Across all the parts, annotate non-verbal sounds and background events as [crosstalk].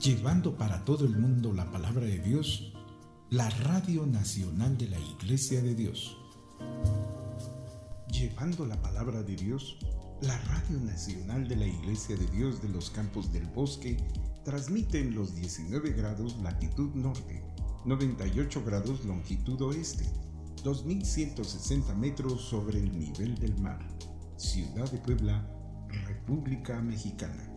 llevando para todo el mundo la palabra de Dios, la Radio Nacional de la Iglesia de Dios. Llevando la palabra de Dios, la Radio Nacional de la Iglesia de Dios de los Campos del Bosque transmite en los 19 grados latitud norte, 98 grados longitud oeste, 2160 metros sobre el nivel del mar, Ciudad de Puebla, República Mexicana.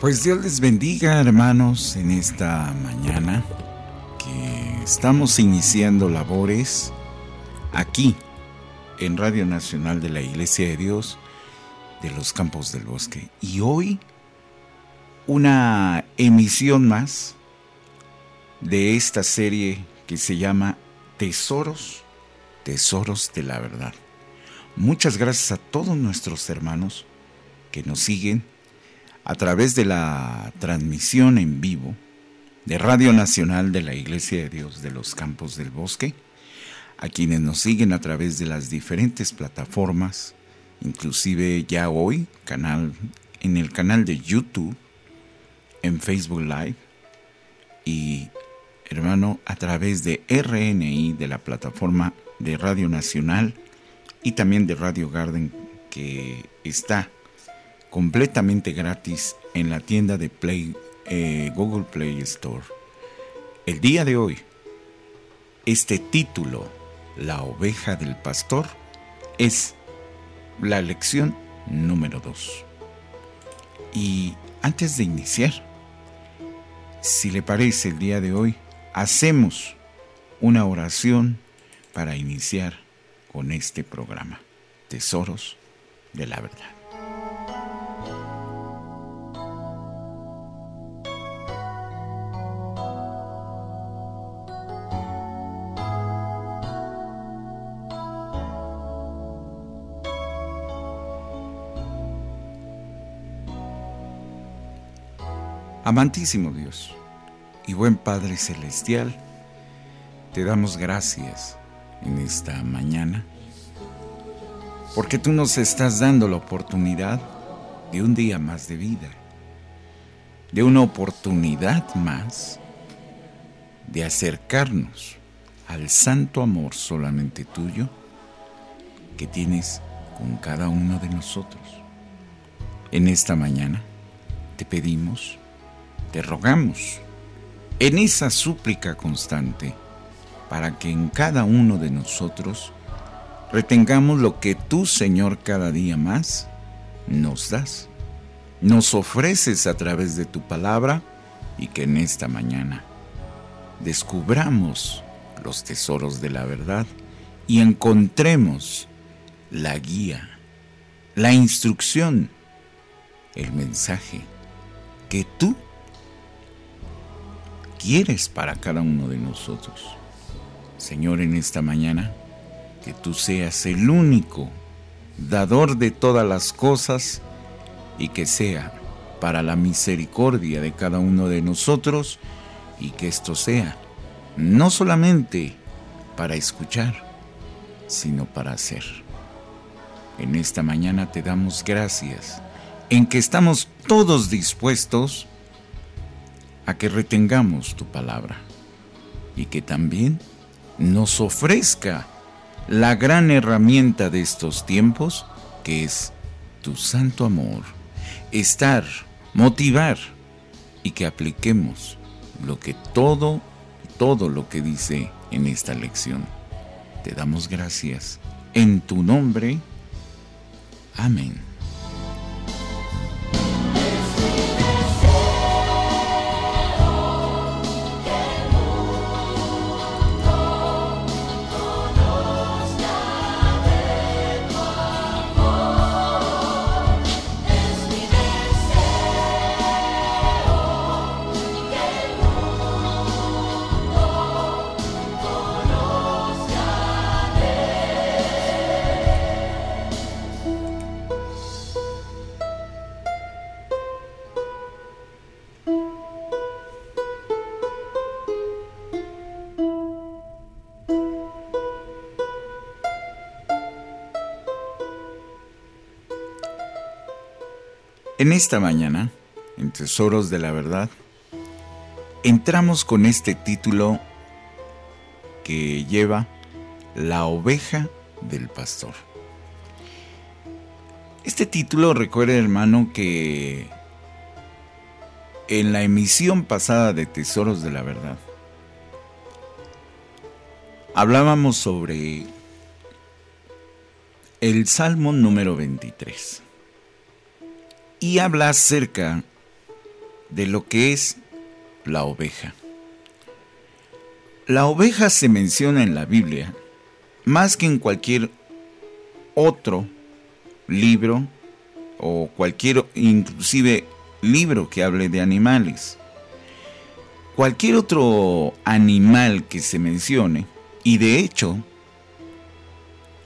Pues Dios les bendiga hermanos en esta mañana que estamos iniciando labores aquí en Radio Nacional de la Iglesia de Dios de los Campos del Bosque. Y hoy una emisión más de esta serie que se llama Tesoros, Tesoros de la Verdad. Muchas gracias a todos nuestros hermanos que nos siguen a través de la transmisión en vivo de Radio Nacional de la Iglesia de Dios de los Campos del Bosque, a quienes nos siguen a través de las diferentes plataformas, inclusive ya hoy canal en el canal de YouTube en Facebook Live y hermano a través de RNI de la plataforma de Radio Nacional y también de Radio Garden que está completamente gratis en la tienda de Play, eh, Google Play Store. El día de hoy, este título, La oveja del pastor, es la lección número 2. Y antes de iniciar, si le parece el día de hoy, hacemos una oración para iniciar con este programa, Tesoros de la Verdad. Amantísimo Dios y buen Padre Celestial, te damos gracias en esta mañana porque tú nos estás dando la oportunidad de un día más de vida, de una oportunidad más de acercarnos al santo amor solamente tuyo que tienes con cada uno de nosotros. En esta mañana te pedimos te rogamos en esa súplica constante para que en cada uno de nosotros retengamos lo que tú, Señor, cada día más nos das, nos ofreces a través de tu palabra y que en esta mañana descubramos los tesoros de la verdad y encontremos la guía, la instrucción, el mensaje que tú quieres para cada uno de nosotros. Señor, en esta mañana, que tú seas el único dador de todas las cosas y que sea para la misericordia de cada uno de nosotros y que esto sea no solamente para escuchar, sino para hacer. En esta mañana te damos gracias en que estamos todos dispuestos a que retengamos tu palabra y que también nos ofrezca la gran herramienta de estos tiempos que es tu santo amor, estar, motivar y que apliquemos lo que todo, todo lo que dice en esta lección. Te damos gracias. En tu nombre. Amén. Esta mañana, en Tesoros de la Verdad, entramos con este título que lleva La oveja del pastor. Este título recuerda, hermano, que en la emisión pasada de Tesoros de la Verdad, hablábamos sobre el Salmo número 23 y habla acerca de lo que es la oveja. La oveja se menciona en la Biblia más que en cualquier otro libro o cualquier inclusive libro que hable de animales. Cualquier otro animal que se mencione, y de hecho,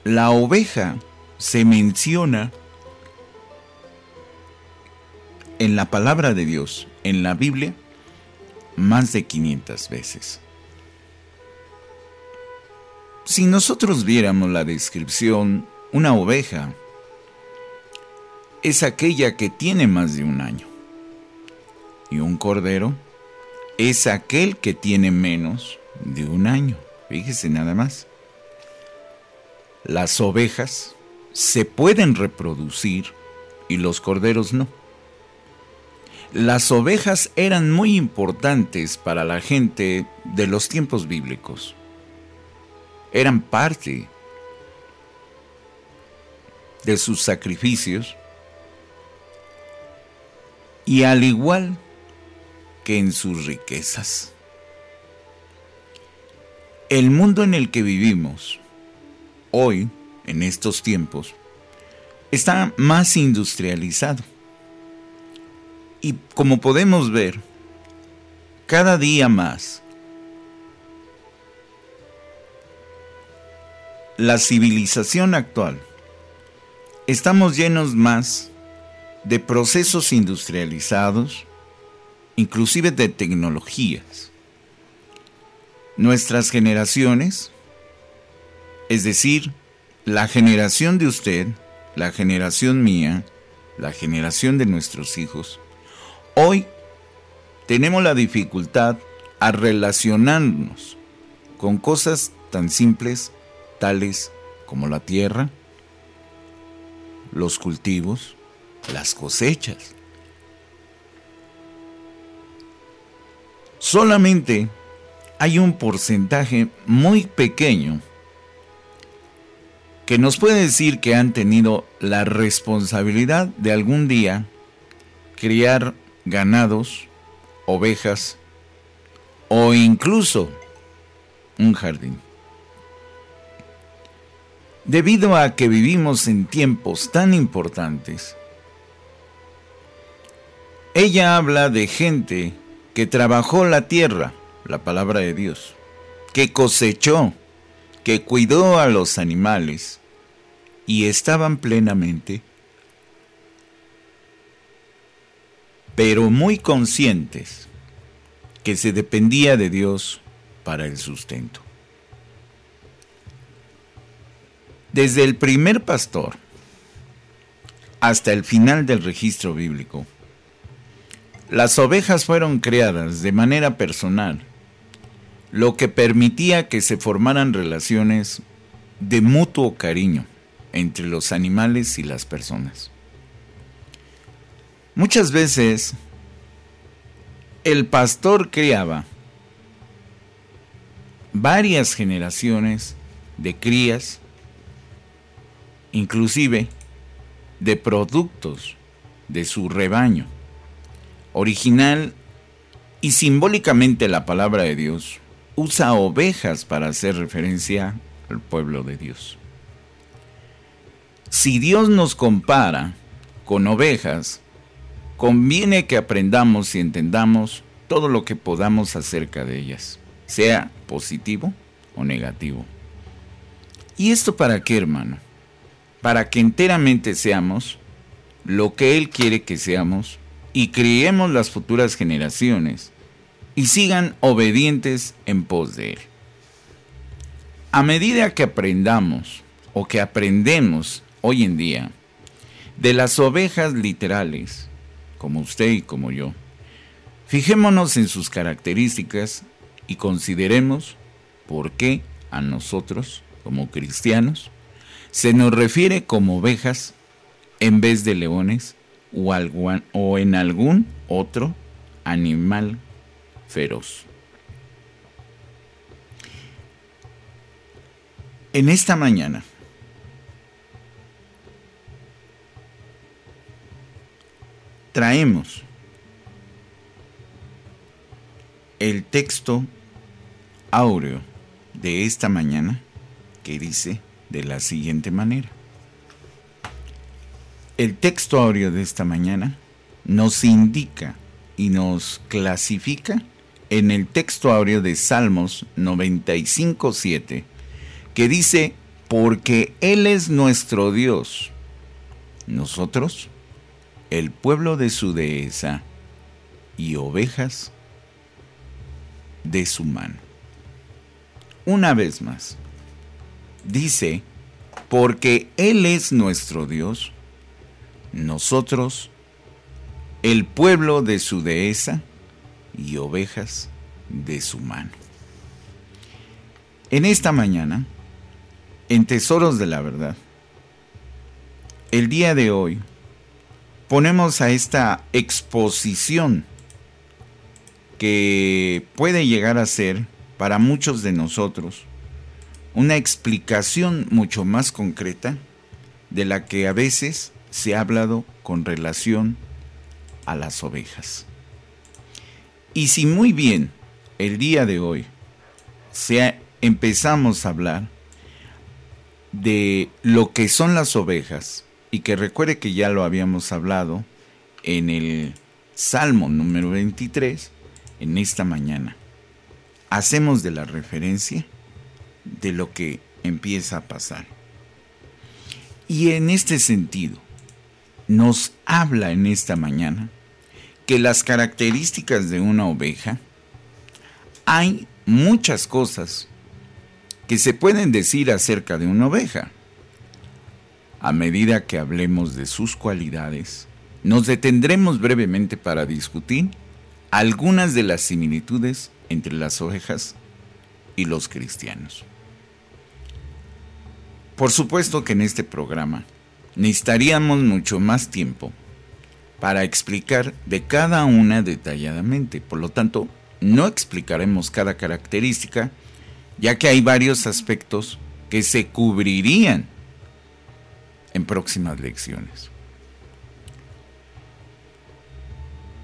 la oveja se menciona en la palabra de Dios, en la Biblia, más de 500 veces. Si nosotros viéramos la descripción, una oveja es aquella que tiene más de un año. y un cordero es aquel que tiene menos de un año. Fíjese nada más. Las ovejas se pueden reproducir y los corderos no. Las ovejas eran muy importantes para la gente de los tiempos bíblicos. Eran parte de sus sacrificios y al igual que en sus riquezas. El mundo en el que vivimos hoy, en estos tiempos, está más industrializado y como podemos ver, cada día más, la civilización actual, estamos llenos más de procesos industrializados, inclusive de tecnologías. Nuestras generaciones, es decir, la generación de usted, la generación mía, la generación de nuestros hijos, Hoy tenemos la dificultad a relacionarnos con cosas tan simples tales como la tierra, los cultivos, las cosechas. Solamente hay un porcentaje muy pequeño que nos puede decir que han tenido la responsabilidad de algún día criar ganados, ovejas o incluso un jardín. Debido a que vivimos en tiempos tan importantes, ella habla de gente que trabajó la tierra, la palabra de Dios, que cosechó, que cuidó a los animales y estaban plenamente pero muy conscientes que se dependía de Dios para el sustento. Desde el primer pastor hasta el final del registro bíblico, las ovejas fueron creadas de manera personal, lo que permitía que se formaran relaciones de mutuo cariño entre los animales y las personas. Muchas veces el pastor criaba varias generaciones de crías, inclusive de productos de su rebaño. Original y simbólicamente la palabra de Dios usa ovejas para hacer referencia al pueblo de Dios. Si Dios nos compara con ovejas, conviene que aprendamos y entendamos todo lo que podamos acerca de ellas, sea positivo o negativo. ¿Y esto para qué, hermano? Para que enteramente seamos lo que Él quiere que seamos y criemos las futuras generaciones y sigan obedientes en pos de Él. A medida que aprendamos o que aprendemos hoy en día de las ovejas literales, como usted y como yo. Fijémonos en sus características y consideremos por qué a nosotros, como cristianos, se nos refiere como ovejas en vez de leones o, o en algún otro animal feroz. En esta mañana traemos el texto áureo de esta mañana que dice de la siguiente manera. El texto áureo de esta mañana nos indica y nos clasifica en el texto áureo de Salmos 95.7, que dice, porque Él es nuestro Dios, nosotros el pueblo de su dehesa y ovejas de su mano. Una vez más, dice, porque Él es nuestro Dios, nosotros, el pueblo de su dehesa y ovejas de su mano. En esta mañana, en Tesoros de la Verdad, el día de hoy, ponemos a esta exposición que puede llegar a ser para muchos de nosotros una explicación mucho más concreta de la que a veces se ha hablado con relación a las ovejas. Y si muy bien el día de hoy empezamos a hablar de lo que son las ovejas, y que recuerde que ya lo habíamos hablado en el Salmo número 23, en esta mañana, hacemos de la referencia de lo que empieza a pasar. Y en este sentido, nos habla en esta mañana que las características de una oveja, hay muchas cosas que se pueden decir acerca de una oveja. A medida que hablemos de sus cualidades, nos detendremos brevemente para discutir algunas de las similitudes entre las ovejas y los cristianos. Por supuesto que en este programa necesitaríamos mucho más tiempo para explicar de cada una detalladamente. Por lo tanto, no explicaremos cada característica, ya que hay varios aspectos que se cubrirían en próximas lecciones.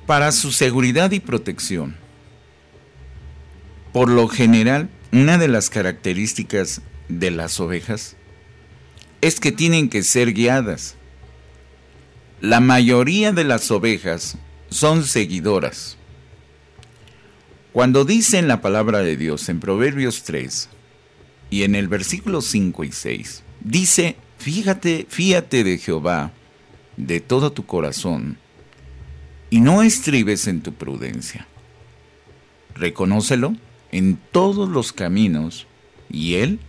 Para su seguridad y protección, por lo general, una de las características de las ovejas es que tienen que ser guiadas. La mayoría de las ovejas son seguidoras. Cuando dicen la palabra de Dios en Proverbios 3 y en el versículo 5 y 6, dice, fíjate, fíate de Jehová de todo tu corazón y no estribes en tu prudencia. Reconócelo en todos los caminos y Él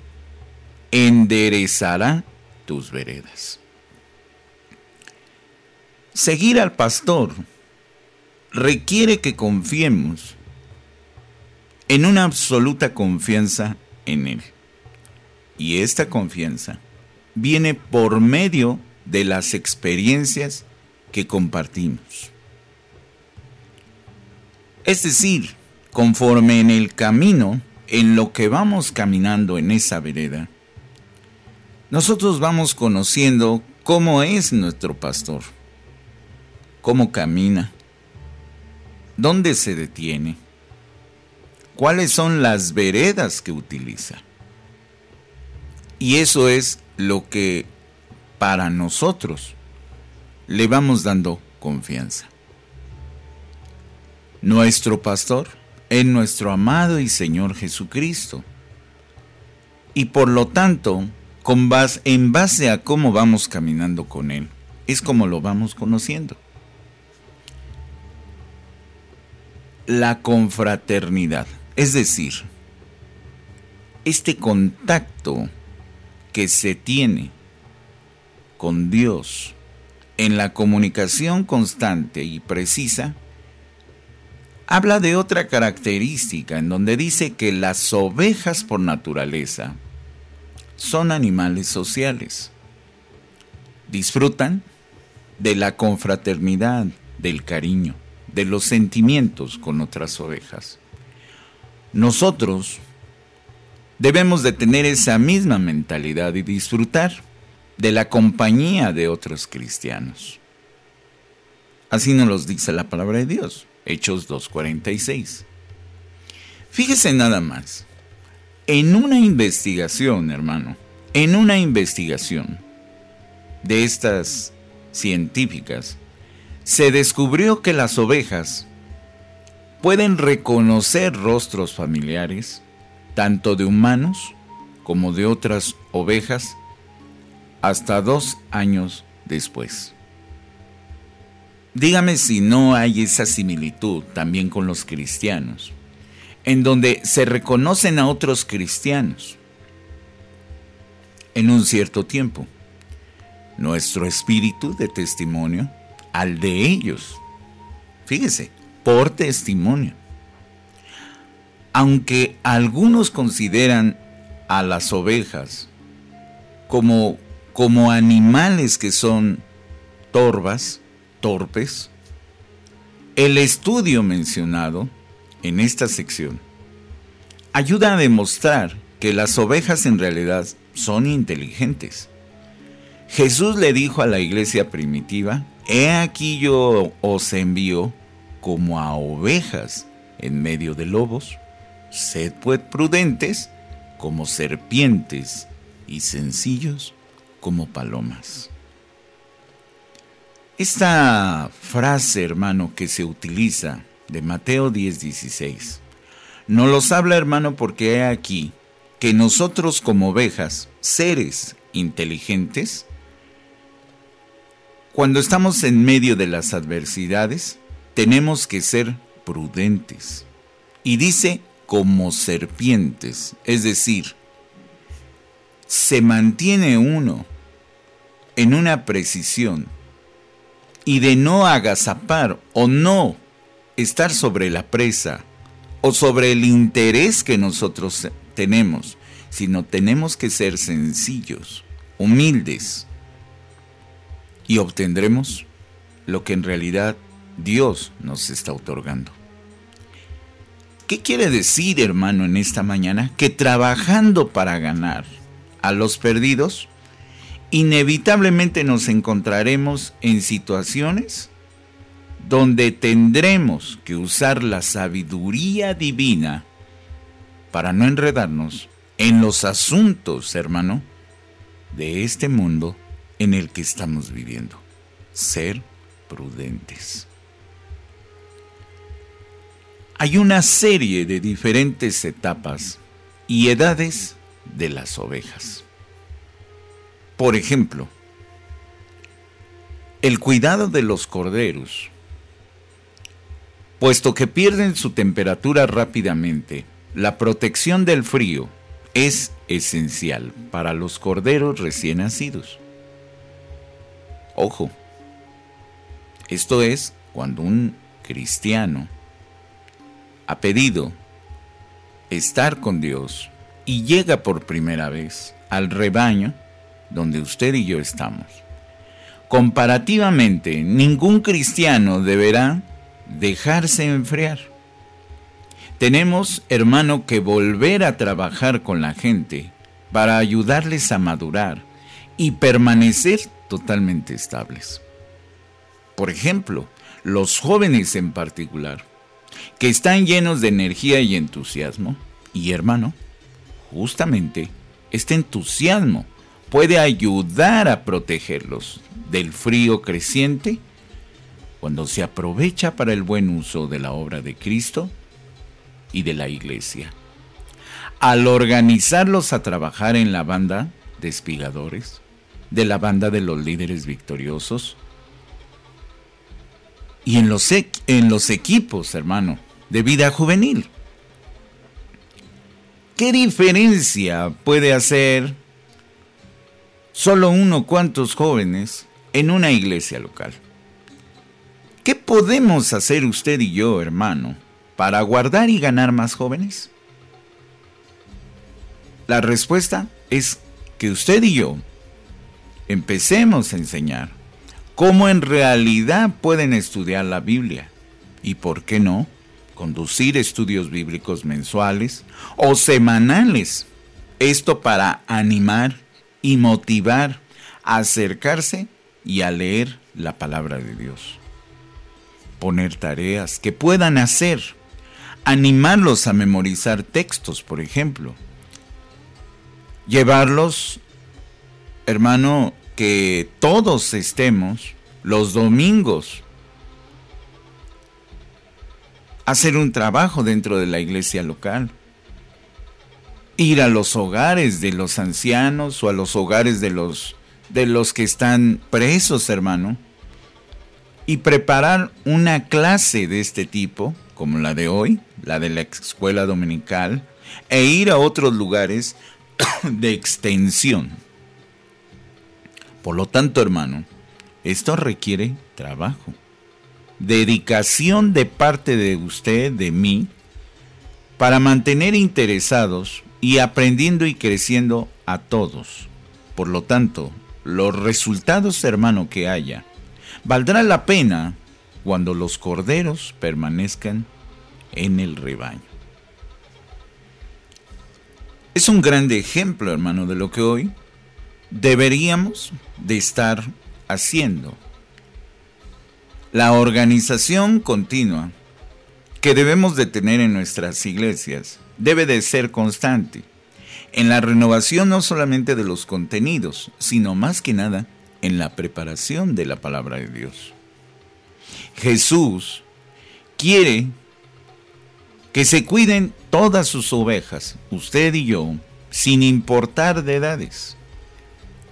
enderezará tus veredas. Seguir al pastor requiere que confiemos en una absoluta confianza en Él. Y esta confianza viene por medio de las experiencias que compartimos. Es decir, conforme en el camino, en lo que vamos caminando en esa vereda, nosotros vamos conociendo cómo es nuestro pastor, cómo camina, dónde se detiene, cuáles son las veredas que utiliza. Y eso es lo que para nosotros le vamos dando confianza. Nuestro pastor es nuestro amado y Señor Jesucristo. Y por lo tanto, en base a cómo vamos caminando con Él. Es como lo vamos conociendo. La confraternidad, es decir, este contacto que se tiene con Dios en la comunicación constante y precisa, habla de otra característica en donde dice que las ovejas por naturaleza son animales sociales. Disfrutan de la confraternidad, del cariño, de los sentimientos con otras ovejas. Nosotros debemos de tener esa misma mentalidad y disfrutar de la compañía de otros cristianos. Así nos lo dice la palabra de Dios, Hechos 2.46. Fíjese nada más, en una investigación, hermano, en una investigación de estas científicas, se descubrió que las ovejas pueden reconocer rostros familiares, tanto de humanos como de otras ovejas, hasta dos años después. Dígame si no hay esa similitud también con los cristianos en donde se reconocen a otros cristianos en un cierto tiempo. Nuestro espíritu de testimonio al de ellos. Fíjese, por testimonio. Aunque algunos consideran a las ovejas como, como animales que son torvas, torpes, el estudio mencionado en esta sección ayuda a demostrar que las ovejas en realidad son inteligentes. Jesús le dijo a la iglesia primitiva, He aquí yo os envío como a ovejas en medio de lobos. Sed pues prudentes como serpientes y sencillos como palomas. Esta frase, hermano, que se utiliza de Mateo 10:16, nos los habla, hermano, porque he aquí que nosotros como ovejas, seres inteligentes, cuando estamos en medio de las adversidades, tenemos que ser prudentes. Y dice como serpientes, es decir, se mantiene uno en una precisión y de no agazapar o no estar sobre la presa o sobre el interés que nosotros tenemos, sino tenemos que ser sencillos, humildes y obtendremos lo que en realidad Dios nos está otorgando. ¿Qué quiere decir, hermano, en esta mañana? Que trabajando para ganar a los perdidos, inevitablemente nos encontraremos en situaciones donde tendremos que usar la sabiduría divina para no enredarnos en los asuntos, hermano, de este mundo en el que estamos viviendo. Ser prudentes hay una serie de diferentes etapas y edades de las ovejas. Por ejemplo, el cuidado de los corderos. Puesto que pierden su temperatura rápidamente, la protección del frío es esencial para los corderos recién nacidos. Ojo, esto es cuando un cristiano ha pedido estar con Dios y llega por primera vez al rebaño donde usted y yo estamos. Comparativamente, ningún cristiano deberá dejarse enfriar. Tenemos, hermano, que volver a trabajar con la gente para ayudarles a madurar y permanecer totalmente estables. Por ejemplo, los jóvenes en particular que están llenos de energía y entusiasmo. Y hermano, justamente este entusiasmo puede ayudar a protegerlos del frío creciente cuando se aprovecha para el buen uso de la obra de Cristo y de la iglesia. Al organizarlos a trabajar en la banda de espigadores, de la banda de los líderes victoriosos, y en los, en los equipos, hermano, de vida juvenil. ¿Qué diferencia puede hacer solo uno cuantos jóvenes en una iglesia local? ¿Qué podemos hacer usted y yo, hermano, para guardar y ganar más jóvenes? La respuesta es que usted y yo empecemos a enseñar cómo en realidad pueden estudiar la Biblia y, ¿por qué no?, conducir estudios bíblicos mensuales o semanales. Esto para animar y motivar a acercarse y a leer la palabra de Dios. Poner tareas que puedan hacer. Animarlos a memorizar textos, por ejemplo. Llevarlos, hermano, que todos estemos los domingos hacer un trabajo dentro de la iglesia local, ir a los hogares de los ancianos o a los hogares de los de los que están presos, hermano, y preparar una clase de este tipo, como la de hoy, la de la escuela dominical, e ir a otros lugares [coughs] de extensión. Por lo tanto, hermano, esto requiere trabajo dedicación de parte de usted, de mí, para mantener interesados y aprendiendo y creciendo a todos. Por lo tanto, los resultados, hermano, que haya, valdrá la pena cuando los corderos permanezcan en el rebaño. Es un grande ejemplo, hermano, de lo que hoy deberíamos de estar haciendo. La organización continua que debemos de tener en nuestras iglesias debe de ser constante en la renovación no solamente de los contenidos, sino más que nada en la preparación de la palabra de Dios. Jesús quiere que se cuiden todas sus ovejas, usted y yo, sin importar de edades.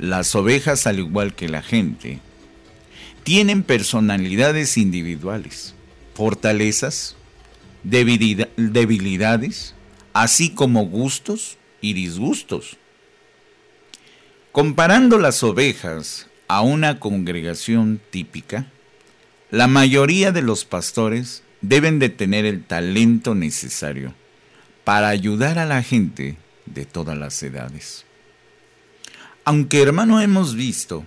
Las ovejas, al igual que la gente, tienen personalidades individuales, fortalezas, debilidades, así como gustos y disgustos. Comparando las ovejas a una congregación típica, la mayoría de los pastores deben de tener el talento necesario para ayudar a la gente de todas las edades. Aunque hermano hemos visto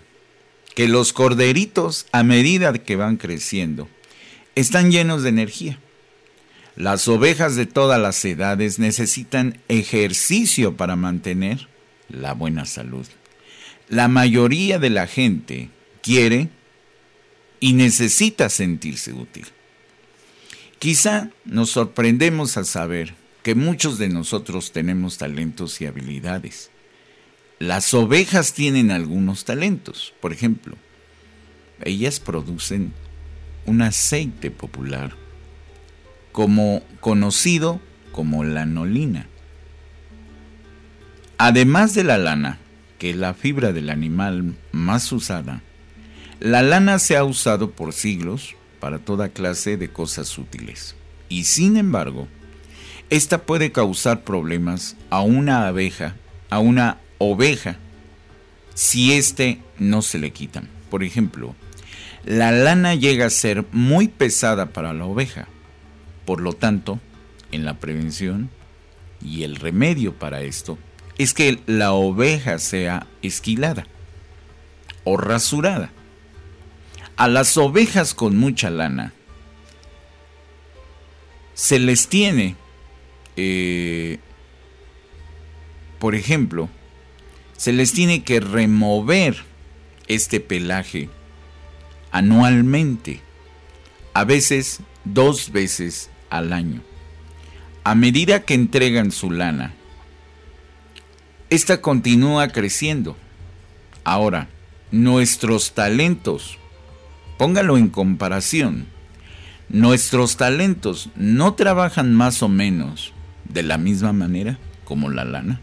que los corderitos a medida que van creciendo están llenos de energía. Las ovejas de todas las edades necesitan ejercicio para mantener la buena salud. La mayoría de la gente quiere y necesita sentirse útil. Quizá nos sorprendemos al saber que muchos de nosotros tenemos talentos y habilidades. Las ovejas tienen algunos talentos. Por ejemplo, ellas producen un aceite popular como conocido como lanolina. Además de la lana, que es la fibra del animal más usada, la lana se ha usado por siglos para toda clase de cosas útiles. Y sin embargo, esta puede causar problemas a una abeja, a una oveja, si éste no se le quitan. Por ejemplo, la lana llega a ser muy pesada para la oveja. Por lo tanto, en la prevención y el remedio para esto es que la oveja sea esquilada o rasurada. A las ovejas con mucha lana se les tiene, eh, por ejemplo, se les tiene que remover este pelaje anualmente, a veces dos veces al año. A medida que entregan su lana, esta continúa creciendo. Ahora, nuestros talentos Póngalo en comparación. Nuestros talentos no trabajan más o menos de la misma manera como la lana.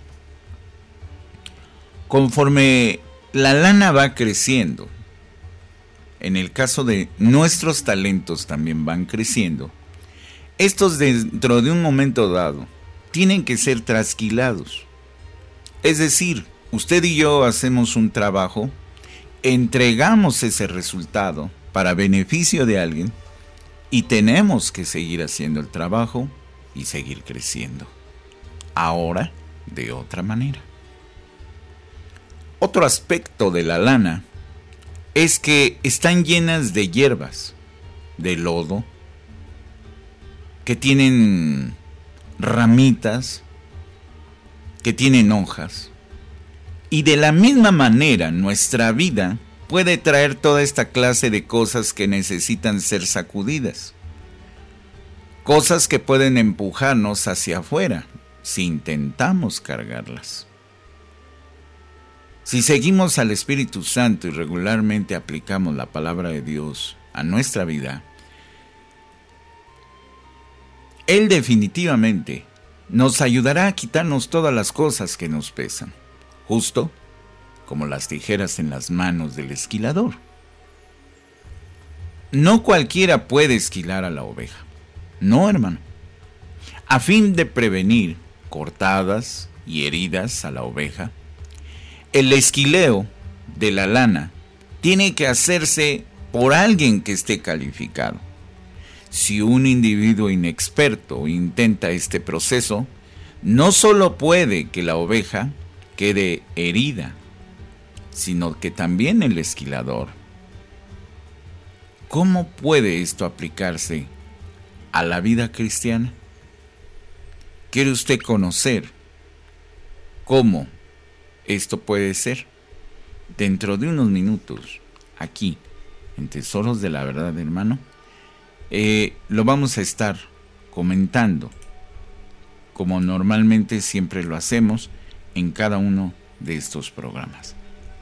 Conforme la lana va creciendo, en el caso de nuestros talentos también van creciendo, estos dentro de un momento dado tienen que ser trasquilados. Es decir, usted y yo hacemos un trabajo, entregamos ese resultado para beneficio de alguien y tenemos que seguir haciendo el trabajo y seguir creciendo. Ahora de otra manera. Otro aspecto de la lana es que están llenas de hierbas, de lodo, que tienen ramitas, que tienen hojas. Y de la misma manera nuestra vida puede traer toda esta clase de cosas que necesitan ser sacudidas. Cosas que pueden empujarnos hacia afuera si intentamos cargarlas. Si seguimos al Espíritu Santo y regularmente aplicamos la palabra de Dios a nuestra vida, Él definitivamente nos ayudará a quitarnos todas las cosas que nos pesan, justo como las tijeras en las manos del esquilador. No cualquiera puede esquilar a la oveja. No, hermano. A fin de prevenir cortadas y heridas a la oveja, el esquileo de la lana tiene que hacerse por alguien que esté calificado. Si un individuo inexperto intenta este proceso, no solo puede que la oveja quede herida, sino que también el esquilador. ¿Cómo puede esto aplicarse a la vida cristiana? ¿Quiere usted conocer cómo esto puede ser? Dentro de unos minutos, aquí, en Tesoros de la Verdad, hermano, eh, lo vamos a estar comentando, como normalmente siempre lo hacemos en cada uno de estos programas.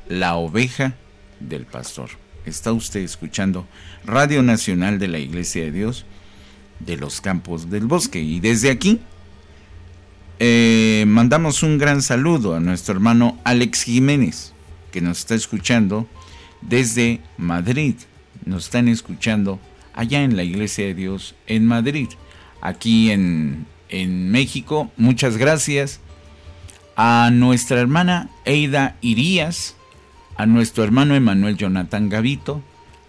La oveja del pastor. Está usted escuchando Radio Nacional de la Iglesia de Dios de los Campos del Bosque. Y desde aquí eh, mandamos un gran saludo a nuestro hermano Alex Jiménez, que nos está escuchando desde Madrid. Nos están escuchando allá en la Iglesia de Dios en Madrid. Aquí en, en México, muchas gracias a nuestra hermana Eida Irías, a nuestro hermano Emanuel Jonathan Gavito,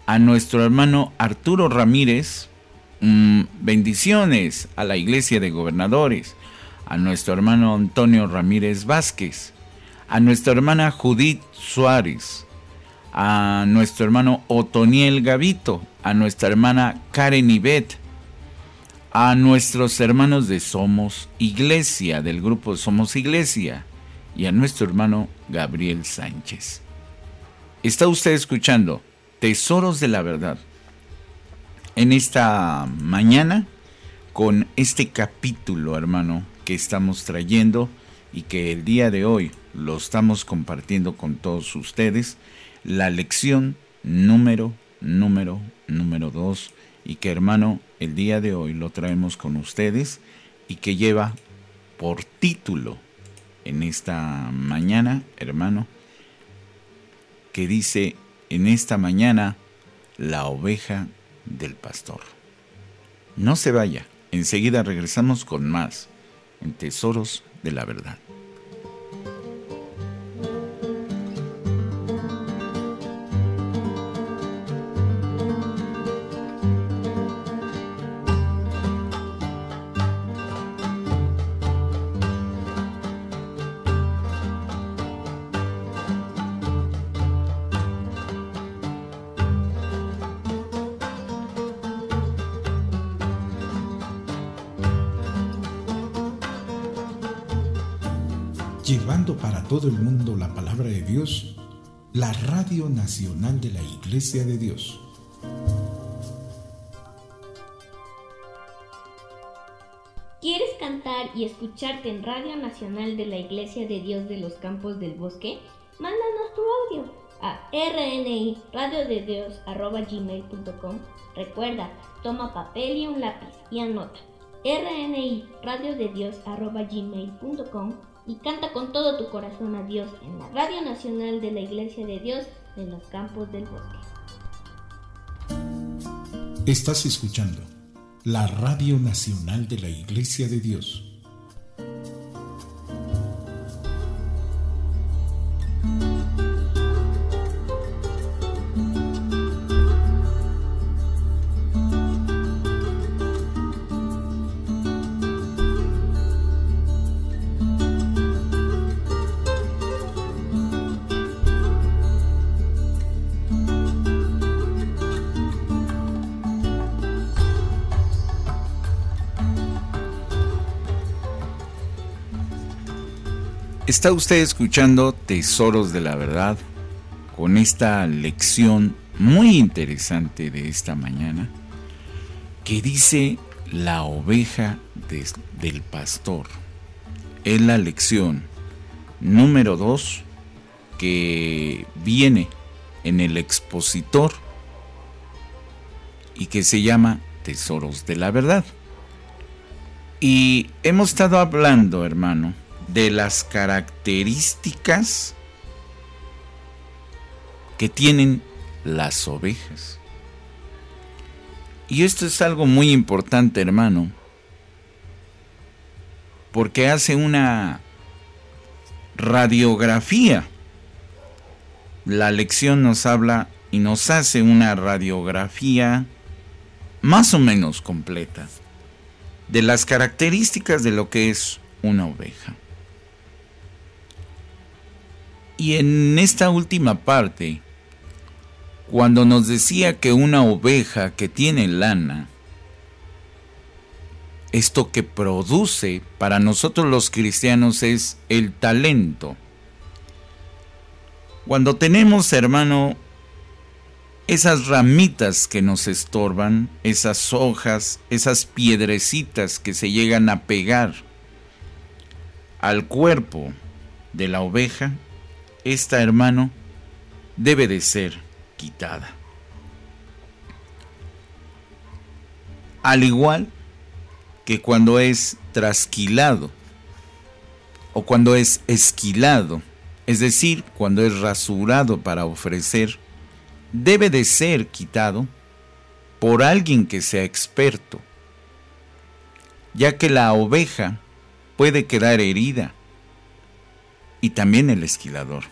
a nuestro hermano Arturo Ramírez, mm, bendiciones a la Iglesia de Gobernadores, a nuestro hermano Antonio Ramírez Vázquez, a nuestra hermana Judith Suárez, a nuestro hermano Otoniel Gavito, a nuestra hermana Karen Ibet, a nuestros hermanos de Somos Iglesia, del grupo Somos Iglesia, y a nuestro hermano Gabriel Sánchez. Está usted escuchando Tesoros de la Verdad en esta mañana con este capítulo, hermano, que estamos trayendo y que el día de hoy lo estamos compartiendo con todos ustedes, la lección número, número, número dos, y que hermano, el día de hoy lo traemos con ustedes y que lleva por título en esta mañana, hermano, que dice en esta mañana la oveja del pastor. No se vaya, enseguida regresamos con más en Tesoros de la Verdad. Todo el mundo la palabra de Dios, la Radio Nacional de la Iglesia de Dios. ¿Quieres cantar y escucharte en Radio Nacional de la Iglesia de Dios de los Campos del Bosque? Mándanos tu audio a rni gmail.com Recuerda, toma papel y un lápiz y anota rni gmail.com y canta con todo tu corazón a Dios en la Radio Nacional de la Iglesia de Dios de los Campos del Bosque. Estás escuchando la Radio Nacional de la Iglesia de Dios Está usted escuchando Tesoros de la Verdad con esta lección muy interesante de esta mañana que dice la oveja del pastor. Es la lección número 2 que viene en el expositor y que se llama Tesoros de la Verdad. Y hemos estado hablando, hermano, de las características que tienen las ovejas. Y esto es algo muy importante, hermano, porque hace una radiografía. La lección nos habla y nos hace una radiografía más o menos completa de las características de lo que es una oveja. Y en esta última parte, cuando nos decía que una oveja que tiene lana, esto que produce para nosotros los cristianos es el talento. Cuando tenemos, hermano, esas ramitas que nos estorban, esas hojas, esas piedrecitas que se llegan a pegar al cuerpo de la oveja, esta, hermano, debe de ser quitada. Al igual que cuando es trasquilado o cuando es esquilado, es decir, cuando es rasurado para ofrecer, debe de ser quitado por alguien que sea experto, ya que la oveja puede quedar herida y también el esquilador.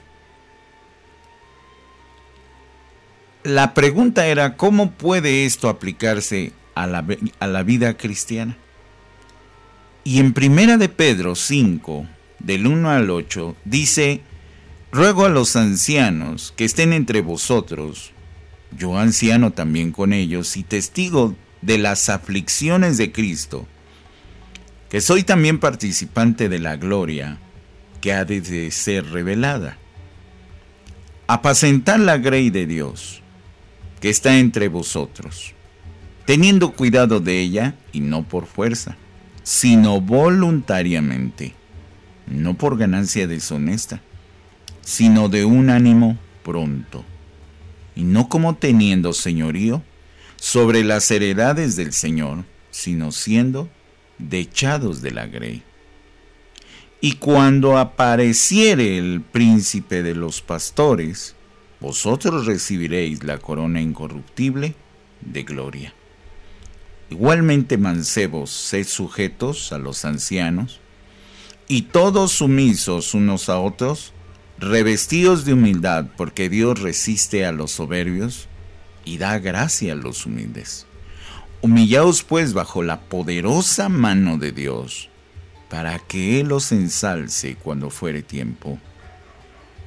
La pregunta era, ¿cómo puede esto aplicarse a la, a la vida cristiana? Y en Primera de Pedro 5, del 1 al 8, dice, Ruego a los ancianos que estén entre vosotros, yo anciano también con ellos y testigo de las aflicciones de Cristo, que soy también participante de la gloria que de ser revelada. Apacentar la grey de Dios, que está entre vosotros, teniendo cuidado de ella y no por fuerza sino voluntariamente, no por ganancia deshonesta, sino de un ánimo pronto, y no como teniendo señorío sobre las heredades del Señor, sino siendo dechados de la grey. Y cuando apareciere el príncipe de los pastores, vosotros recibiréis la corona incorruptible de gloria. Igualmente mancebos, sed sujetos a los ancianos, y todos sumisos unos a otros, revestidos de humildad, porque Dios resiste a los soberbios y da gracia a los humildes. Humillaos pues bajo la poderosa mano de Dios, para que Él os ensalce cuando fuere tiempo,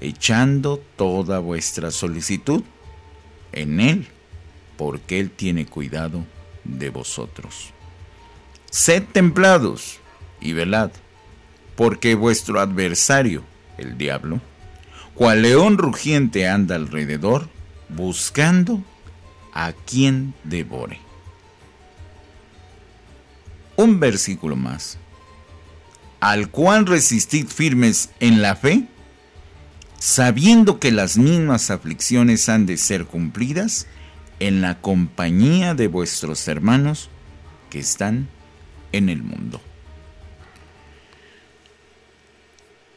echando toda vuestra solicitud en Él, porque Él tiene cuidado de vosotros. Sed templados y velad, porque vuestro adversario, el diablo, cual león rugiente anda alrededor, buscando a quien devore. Un versículo más. Al cual resistid firmes en la fe, sabiendo que las mismas aflicciones han de ser cumplidas en la compañía de vuestros hermanos que están en el mundo.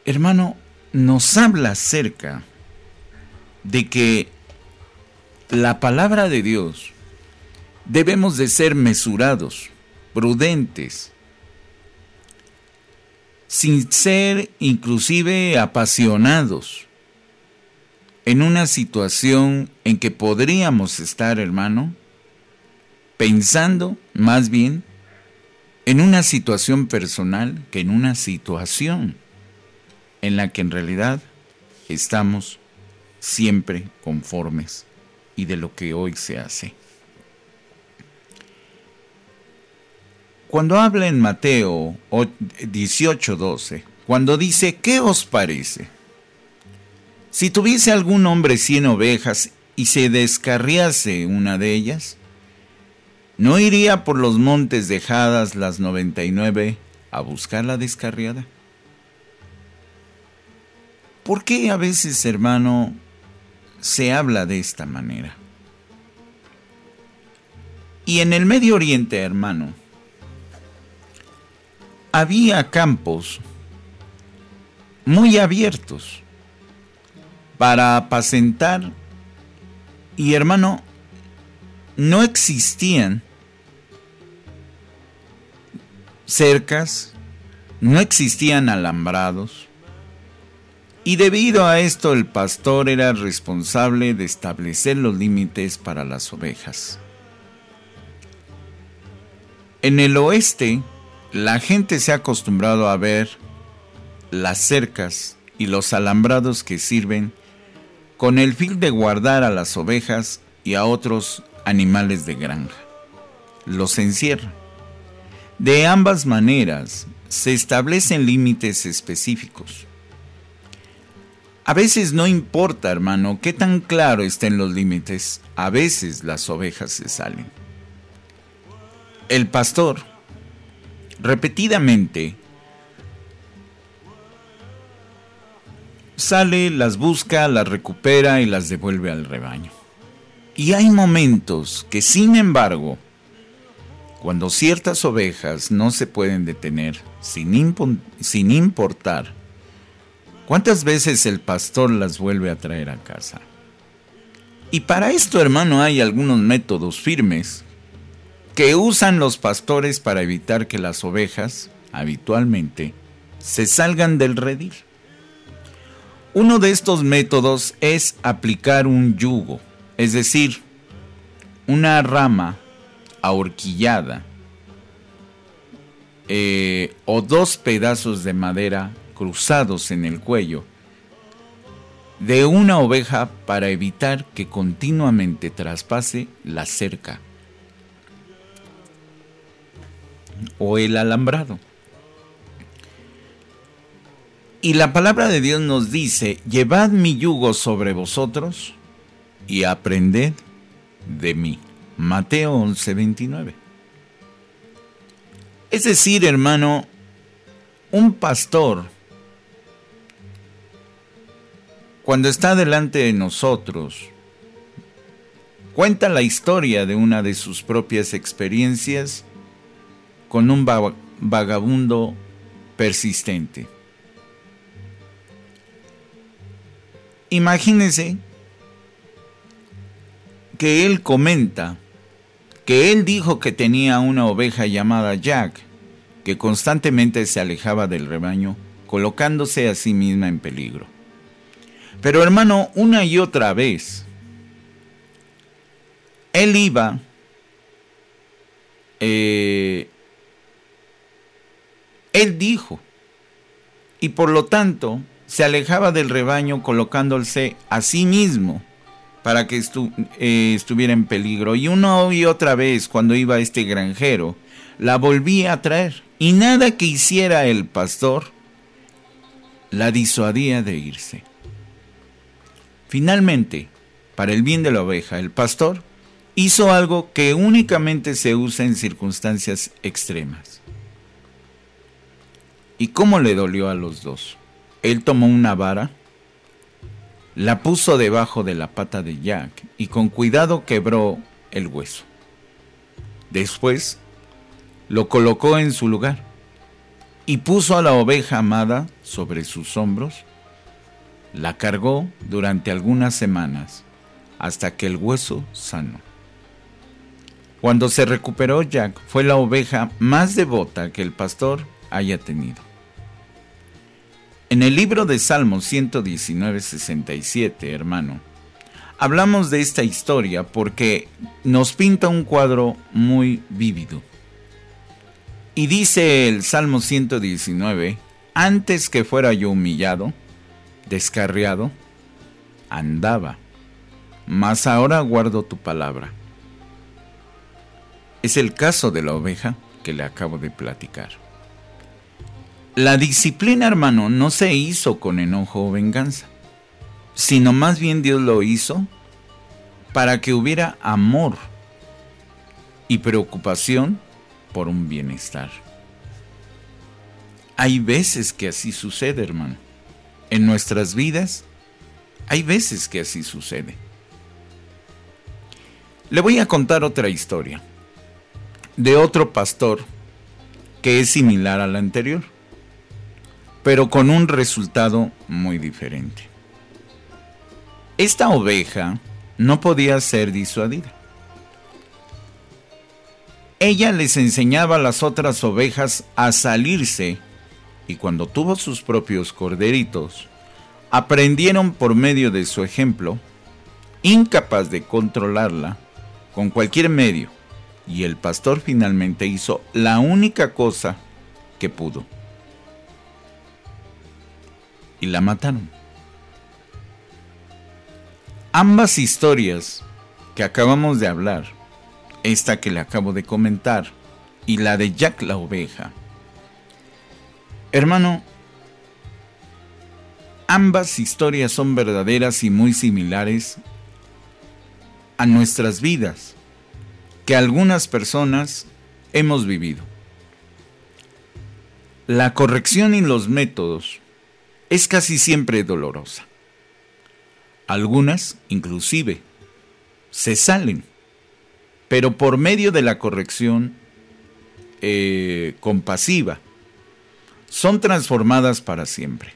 Hermano, nos habla acerca de que la palabra de Dios debemos de ser mesurados, prudentes, sin ser inclusive apasionados en una situación en que podríamos estar, hermano, pensando más bien en una situación personal que en una situación en la que en realidad estamos siempre conformes y de lo que hoy se hace. Cuando habla en Mateo 18:12, cuando dice, ¿qué os parece? Si tuviese algún hombre cien ovejas y se descarriase una de ellas, ¿no iría por los montes dejadas las noventa y nueve a buscar la descarriada? ¿Por qué a veces, hermano, se habla de esta manera? Y en el Medio Oriente, hermano, había campos muy abiertos para apacentar. Y hermano, no existían cercas, no existían alambrados. Y debido a esto el pastor era responsable de establecer los límites para las ovejas. En el oeste, la gente se ha acostumbrado a ver las cercas y los alambrados que sirven con el fin de guardar a las ovejas y a otros animales de granja. Los encierra. De ambas maneras se establecen límites específicos. A veces no importa, hermano, qué tan claro estén los límites, a veces las ovejas se salen. El pastor, repetidamente, sale, las busca, las recupera y las devuelve al rebaño. Y hay momentos que, sin embargo, cuando ciertas ovejas no se pueden detener sin, sin importar cuántas veces el pastor las vuelve a traer a casa. Y para esto, hermano, hay algunos métodos firmes que usan los pastores para evitar que las ovejas, habitualmente, se salgan del redil. Uno de estos métodos es aplicar un yugo, es decir, una rama ahorquillada eh, o dos pedazos de madera cruzados en el cuello de una oveja para evitar que continuamente traspase la cerca o el alambrado. Y la palabra de Dios nos dice, llevad mi yugo sobre vosotros y aprended de mí. Mateo 11:29. Es decir, hermano, un pastor, cuando está delante de nosotros, cuenta la historia de una de sus propias experiencias con un vagabundo persistente. Imagínense que él comenta que él dijo que tenía una oveja llamada Jack, que constantemente se alejaba del rebaño, colocándose a sí misma en peligro. Pero hermano, una y otra vez, él iba eh, él dijo, y por lo tanto se alejaba del rebaño colocándose a sí mismo para que eh, estuviera en peligro. Y una y otra vez cuando iba este granjero, la volvía a traer. Y nada que hiciera el pastor la disuadía de irse. Finalmente, para el bien de la oveja, el pastor hizo algo que únicamente se usa en circunstancias extremas. ¿Y cómo le dolió a los dos? Él tomó una vara, la puso debajo de la pata de Jack y con cuidado quebró el hueso. Después lo colocó en su lugar y puso a la oveja amada sobre sus hombros. La cargó durante algunas semanas hasta que el hueso sanó. Cuando se recuperó Jack fue la oveja más devota que el pastor haya tenido. En el libro de Salmos 119, 67, hermano, hablamos de esta historia porque nos pinta un cuadro muy vívido. Y dice el Salmo 119, antes que fuera yo humillado, descarriado, andaba, mas ahora guardo tu palabra. Es el caso de la oveja que le acabo de platicar. La disciplina, hermano, no se hizo con enojo o venganza, sino más bien Dios lo hizo para que hubiera amor y preocupación por un bienestar. Hay veces que así sucede, hermano. En nuestras vidas, hay veces que así sucede. Le voy a contar otra historia de otro pastor que es similar a la anterior pero con un resultado muy diferente. Esta oveja no podía ser disuadida. Ella les enseñaba a las otras ovejas a salirse y cuando tuvo sus propios corderitos, aprendieron por medio de su ejemplo, incapaz de controlarla, con cualquier medio, y el pastor finalmente hizo la única cosa que pudo. Y la mataron. Ambas historias que acabamos de hablar, esta que le acabo de comentar y la de Jack la oveja, hermano, ambas historias son verdaderas y muy similares a nuestras vidas que algunas personas hemos vivido. La corrección y los métodos es casi siempre dolorosa. Algunas, inclusive, se salen, pero por medio de la corrección eh, compasiva, son transformadas para siempre.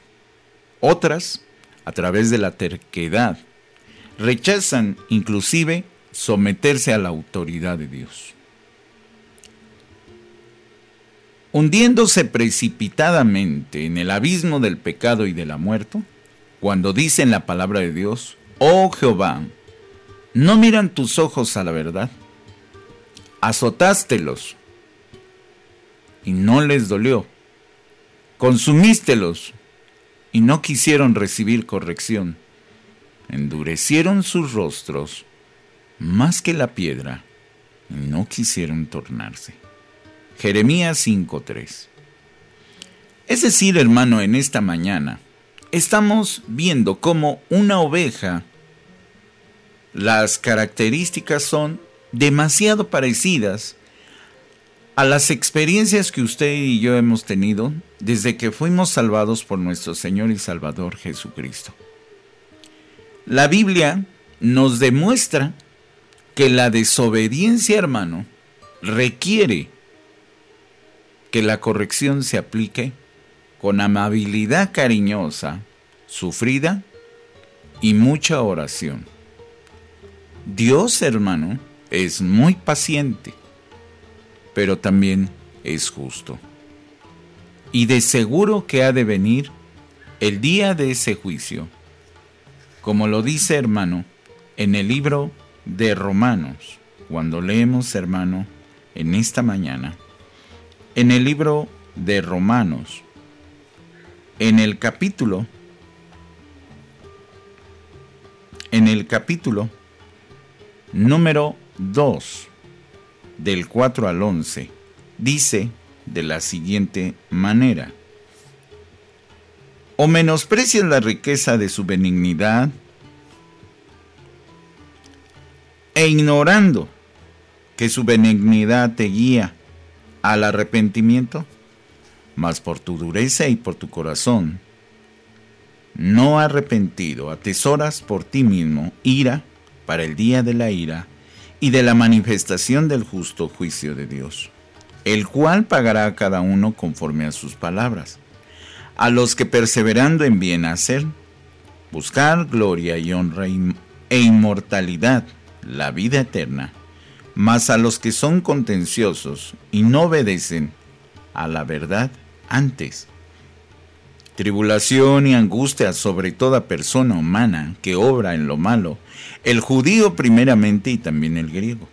Otras, a través de la terquedad, rechazan inclusive someterse a la autoridad de Dios. Hundiéndose precipitadamente en el abismo del pecado y de la muerte, cuando dicen la palabra de Dios, oh Jehová, ¿no miran tus ojos a la verdad? Azotástelos y no les dolió. Consumístelos y no quisieron recibir corrección. Endurecieron sus rostros más que la piedra y no quisieron tornarse. Jeremías 5:3 Es decir, hermano, en esta mañana estamos viendo cómo una oveja, las características son demasiado parecidas a las experiencias que usted y yo hemos tenido desde que fuimos salvados por nuestro Señor y Salvador Jesucristo. La Biblia nos demuestra que la desobediencia, hermano, requiere que la corrección se aplique con amabilidad cariñosa, sufrida y mucha oración. Dios, hermano, es muy paciente, pero también es justo. Y de seguro que ha de venir el día de ese juicio, como lo dice, hermano, en el libro de Romanos, cuando leemos, hermano, en esta mañana, en el libro de Romanos, en el capítulo, en el capítulo número 2, del 4 al 11, dice de la siguiente manera, o menosprecias la riqueza de su benignidad, e ignorando que su benignidad te guía al arrepentimiento, mas por tu dureza y por tu corazón, no arrepentido, atesoras por ti mismo ira para el día de la ira y de la manifestación del justo juicio de Dios, el cual pagará a cada uno conforme a sus palabras. A los que perseverando en bien hacer, buscar gloria y honra e inmortalidad, la vida eterna, mas a los que son contenciosos y no obedecen a la verdad, antes. Tribulación y angustia sobre toda persona humana que obra en lo malo, el judío primeramente y también el griego.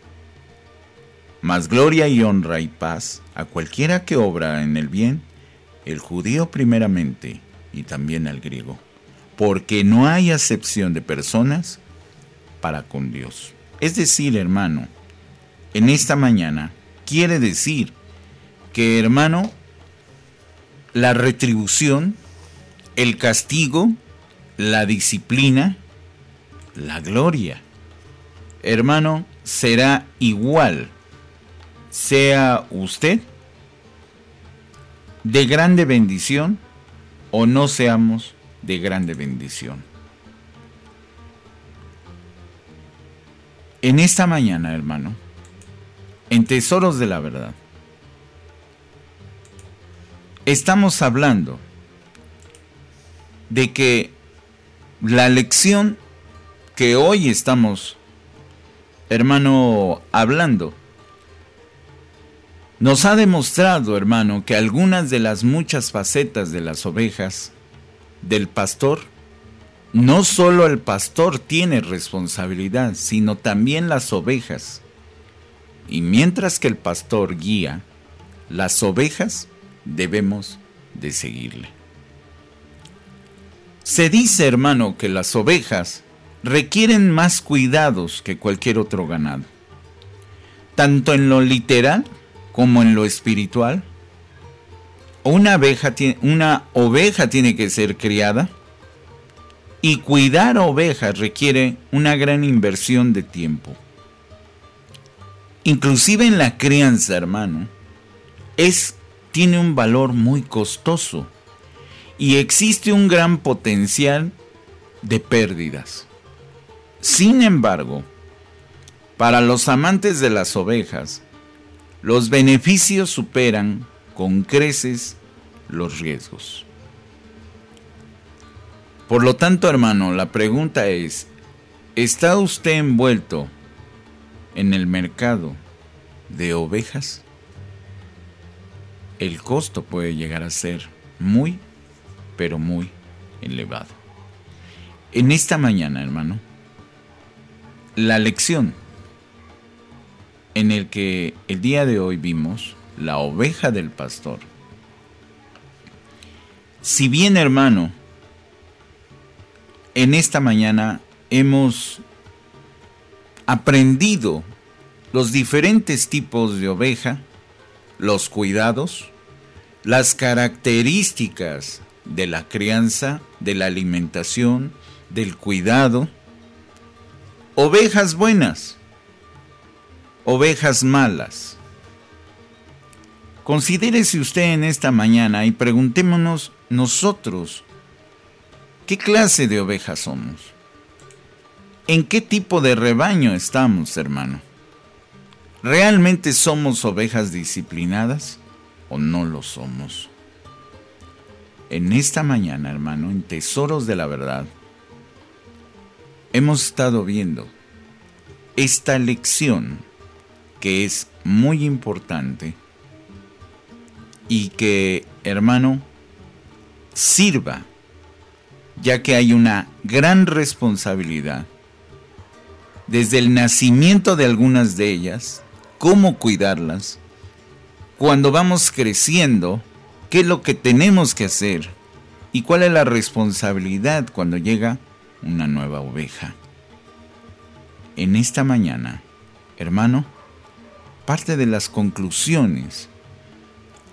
Mas gloria y honra y paz a cualquiera que obra en el bien, el judío primeramente y también al griego, porque no hay acepción de personas para con Dios. Es decir, hermano, en esta mañana quiere decir que, hermano, la retribución, el castigo, la disciplina, la gloria, hermano, será igual, sea usted de grande bendición o no seamos de grande bendición. En esta mañana, hermano, en Tesoros de la Verdad, estamos hablando de que la lección que hoy estamos, hermano, hablando, nos ha demostrado, hermano, que algunas de las muchas facetas de las ovejas del pastor, no solo el pastor tiene responsabilidad, sino también las ovejas Y mientras que el pastor guía, las ovejas debemos de seguirle. Se dice, hermano, que las ovejas requieren más cuidados que cualquier otro ganado, tanto en lo literal como en lo espiritual. Una, una oveja tiene que ser criada y cuidar ovejas requiere una gran inversión de tiempo. Inclusive en la crianza, hermano, es tiene un valor muy costoso y existe un gran potencial de pérdidas. Sin embargo, para los amantes de las ovejas, los beneficios superan con creces los riesgos. Por lo tanto, hermano, la pregunta es, ¿está usted envuelto en el mercado de ovejas? El costo puede llegar a ser muy, pero muy elevado. En esta mañana, hermano, la lección en el que el día de hoy vimos la oveja del pastor. Si bien, hermano, en esta mañana hemos aprendido los diferentes tipos de oveja, los cuidados, las características de la crianza, de la alimentación, del cuidado, ovejas buenas, ovejas malas. Considérese usted en esta mañana y preguntémonos nosotros, ¿qué clase de ovejas somos? ¿En qué tipo de rebaño estamos, hermano? ¿Realmente somos ovejas disciplinadas o no lo somos? En esta mañana, hermano, en Tesoros de la Verdad, hemos estado viendo esta lección que es muy importante y que, hermano, sirva, ya que hay una gran responsabilidad desde el nacimiento de algunas de ellas, cómo cuidarlas, cuando vamos creciendo, qué es lo que tenemos que hacer y cuál es la responsabilidad cuando llega una nueva oveja. En esta mañana, hermano, parte de las conclusiones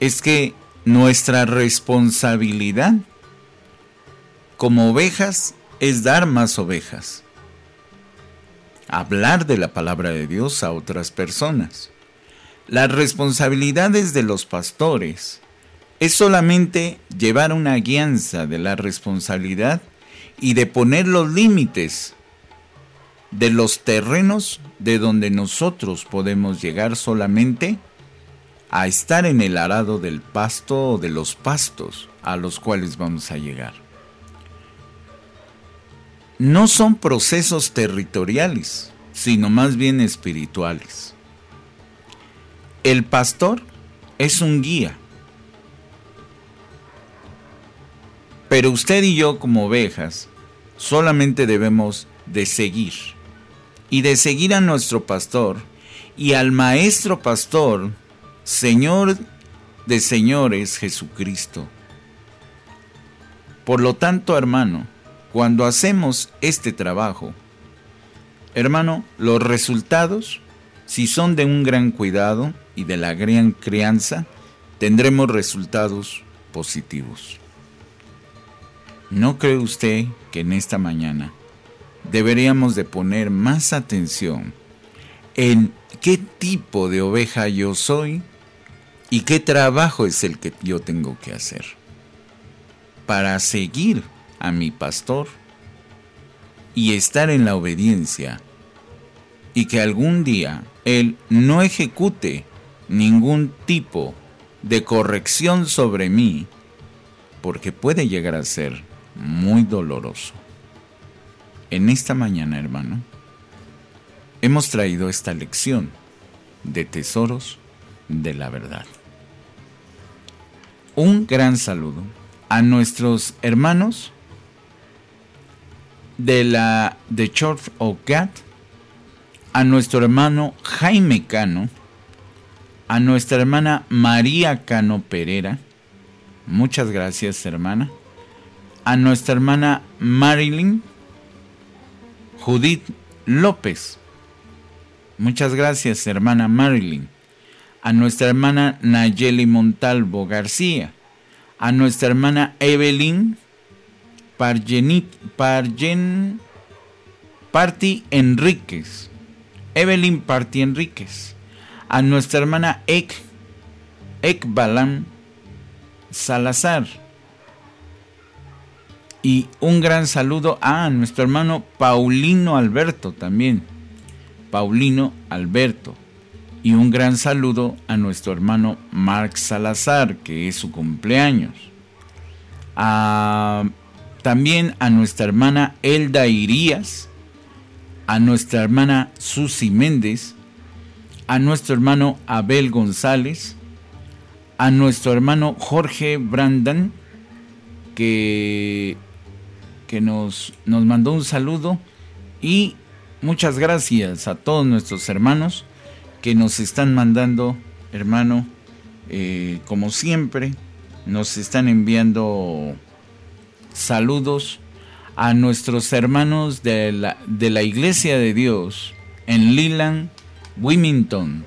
es que nuestra responsabilidad como ovejas es dar más ovejas. Hablar de la palabra de Dios a otras personas. Las responsabilidades de los pastores es solamente llevar una guianza de la responsabilidad y de poner los límites de los terrenos de donde nosotros podemos llegar solamente a estar en el arado del pasto o de los pastos a los cuales vamos a llegar. No son procesos territoriales, sino más bien espirituales. El pastor es un guía Pero usted y yo como ovejas solamente debemos de seguir y de seguir a nuestro pastor y al maestro pastor, Señor de señores Jesucristo. Por lo tanto, hermano, cuando hacemos este trabajo, hermano, los resultados, si son de un gran cuidado y de la gran crianza, tendremos resultados positivos. ¿No cree usted que en esta mañana deberíamos de poner más atención en qué tipo de oveja yo soy y qué trabajo es el que yo tengo que hacer para seguir a mi pastor y estar en la obediencia y que algún día él no ejecute ningún tipo de corrección sobre mí porque puede llegar a ser muy doloroso. En esta mañana, hermano, hemos traído esta lección de tesoros de la verdad. Un gran saludo a nuestros hermanos de la de Church of a nuestro hermano Jaime Cano a nuestra hermana María Cano Pereira, muchas gracias hermana, a nuestra hermana Marilyn Judith López, muchas gracias hermana Marilyn, a nuestra hermana Nayeli Montalvo García, a nuestra hermana Evelyn Pargenit, Pargen, Party Enríquez, Evelyn Party Enríquez, a nuestra hermana Ek, Ek Balam Salazar, y un gran saludo a nuestro hermano Paulino Alberto también, Paulino Alberto, y un gran saludo a nuestro hermano Mark Salazar, que es su cumpleaños. También a nuestra hermana Elda Irías, a nuestra hermana Susi Méndez, a nuestro hermano Abel González, a nuestro hermano Jorge Brandan, que, que nos, nos mandó un saludo, y muchas gracias a todos nuestros hermanos que nos están mandando, hermano, eh, como siempre, nos están enviando saludos a nuestros hermanos de la, Iglesia de Dios en Leland, Wilmington,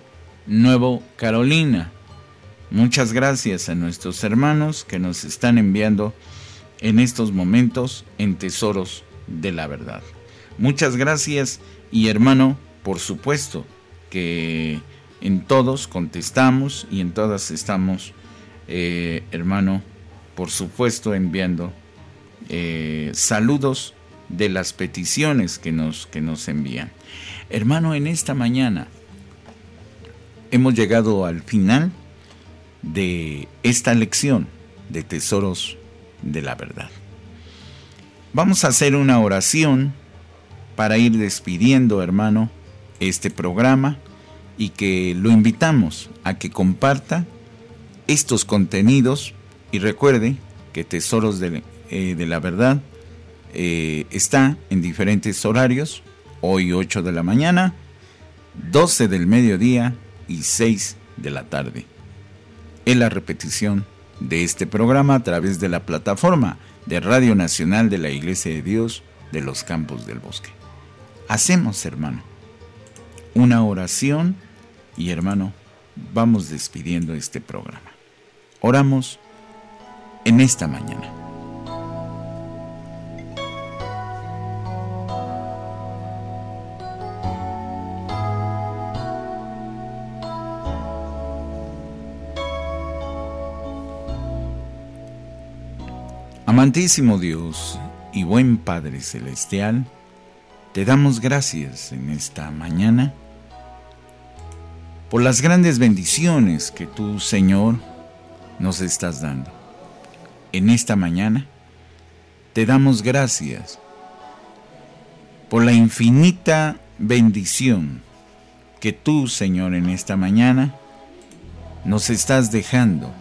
Nuevo Carolina. Muchas gracias a nuestros hermanos que nos están enviando en estos momentos en tesoros de la verdad. Muchas gracias y hermano, por supuesto, que en todos contestamos y en todas estamos, eh, hermano, por supuesto, enviando eh, saludos de las peticiones que nos, que nos envían. Hermano, en esta mañana hemos llegado al final de esta lección de tesoros de la verdad. Vamos a hacer una oración para ir despidiendo, hermano, este programa y que lo invitamos a que comparta estos contenidos y recuerde que Tesoros de, eh, la Verdad eh, está en diferentes horarios, hoy 8 de la mañana, 12 del mediodía y 6 de la tarde. Es la repetición de este programa a través de la plataforma de Radio Nacional de la Iglesia de Dios de los Campos del Bosque. Hacemos, hermano, una oración y hermano, vamos despidiendo este programa. Oramos en esta mañana. Amantísimo Dios y buen Padre Celestial, te damos gracias en esta mañana por las grandes bendiciones que tú, Señor, nos estás dando. En esta mañana te damos gracias por la infinita bendición que tú, Señor, en esta mañana nos estás dejando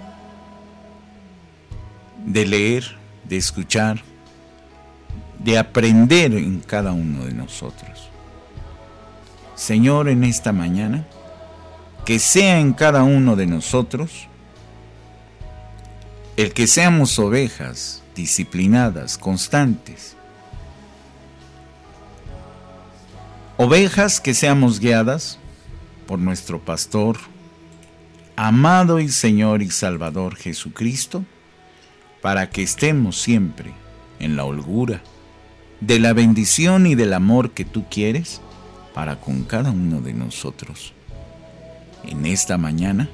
de leer, de escuchar, de aprender en cada uno de nosotros. Señor, en esta mañana, que sea en cada uno de nosotros el que seamos ovejas disciplinadas, constantes. Ovejas que seamos guiadas por nuestro pastor, amado y Señor y Salvador Jesucristo, para que estemos siempre en la holgura de la bendición y del amor que tú quieres para con cada uno de nosotros en esta mañana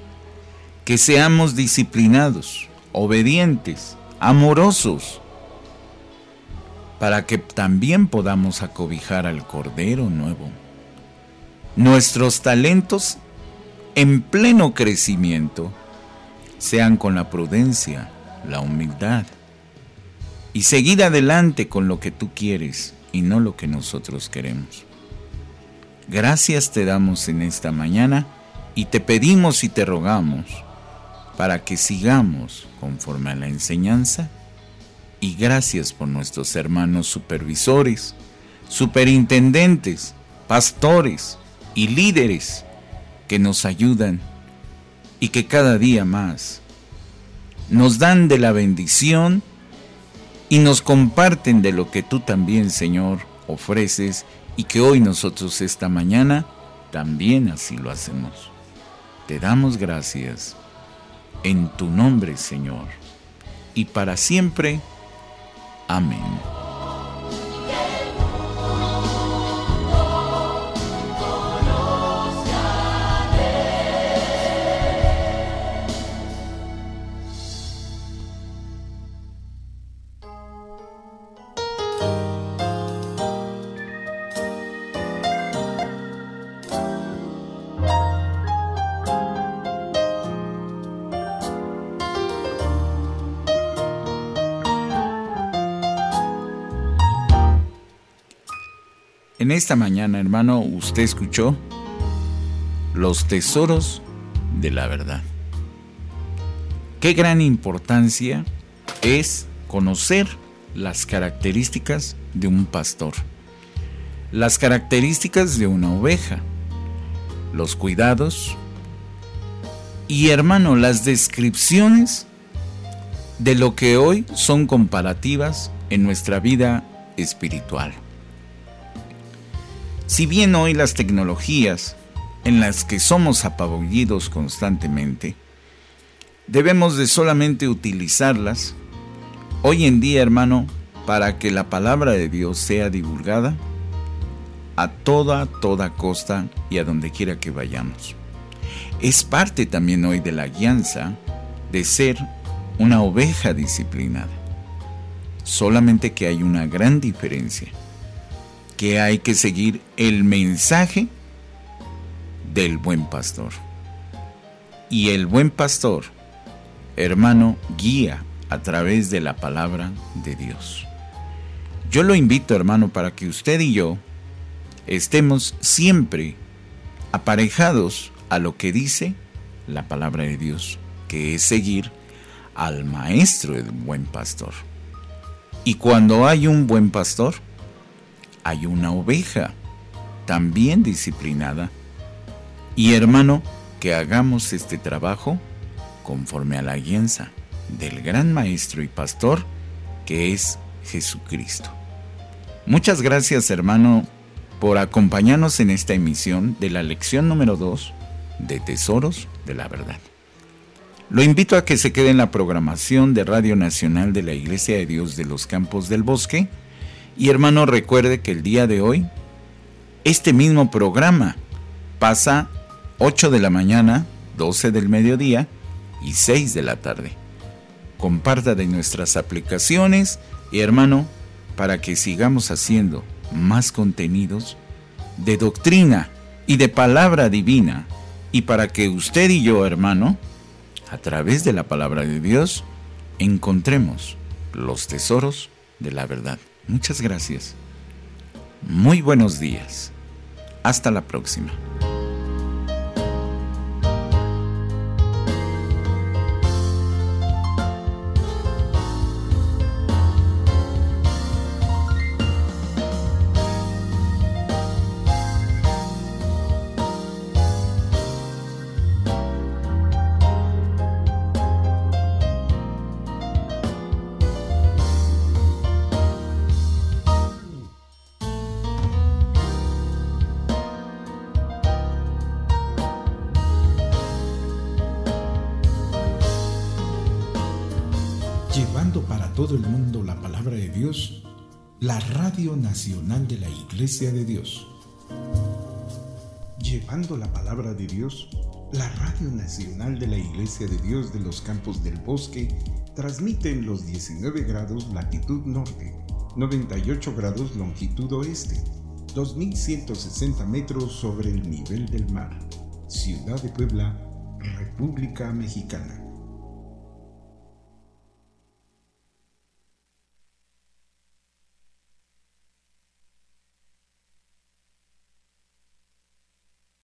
que seamos disciplinados, obedientes, amorosos, para que también podamos acobijar al Cordero Nuevo. Nuestros talentos en pleno crecimiento sean con la prudencia, la humildad y seguir adelante con lo que tú quieres y no lo que nosotros queremos. Gracias te damos en esta mañana y te pedimos y te rogamos para que sigamos conforme a la enseñanza y gracias por nuestros hermanos supervisores, superintendentes, pastores y líderes que nos ayudan y que cada día más nos dan de la bendición y nos comparten de lo que tú también, Señor, ofreces y que hoy nosotros esta mañana también así lo hacemos. Te damos gracias en tu nombre, Señor, y para siempre. Amén. En esta mañana, hermano, usted escuchó los tesoros de la verdad. Qué gran importancia es conocer las características de un pastor, las características de una oveja, los cuidados y, hermano, las descripciones de lo que hoy son comparativas en nuestra vida espiritual. Si bien hoy las tecnologías en las que somos apabullidos constantemente, debemos de solamente utilizarlas hoy en día, hermano, para que la palabra de Dios sea divulgada a toda, toda costa y a donde quiera que vayamos. Es parte también hoy de la guianza de ser una oveja disciplinada. Solamente que hay una gran diferencia que hay que seguir el mensaje del buen pastor. Y el buen pastor, hermano, guía a través de la palabra de Dios. Yo lo invito, hermano, para que usted y yo estemos siempre aparejados a lo que dice la palabra de Dios, que es seguir al maestro del buen pastor. Y cuando hay un buen pastor, hay una oveja, también disciplinada. Y hermano, que hagamos este trabajo conforme a la guianza del gran maestro y pastor que es Jesucristo. Muchas gracias hermano por acompañarnos en esta emisión de la lección número 2 de Tesoros de la Verdad. Lo invito a que se quede en la programación de Radio Nacional de la Iglesia de Dios de los Campos del Bosque, y hermano, recuerde que el día de hoy, este mismo programa pasa 8 de la mañana, 12 del mediodía y 6 de la tarde. Comparta de nuestras aplicaciones y hermano, para que sigamos haciendo más contenidos de doctrina y de palabra divina y para que usted y yo, hermano, a través de la palabra de Dios, encontremos los tesoros de la verdad. Muchas gracias. Muy buenos días. Hasta la próxima. La Radio Nacional de la Iglesia de Dios. Llevando la palabra de Dios, la Radio Nacional de la Iglesia de Dios de los Campos del Bosque transmite en los 19 grados latitud norte, 98 grados longitud oeste, 2160 metros sobre el nivel del mar, Ciudad de Puebla, República Mexicana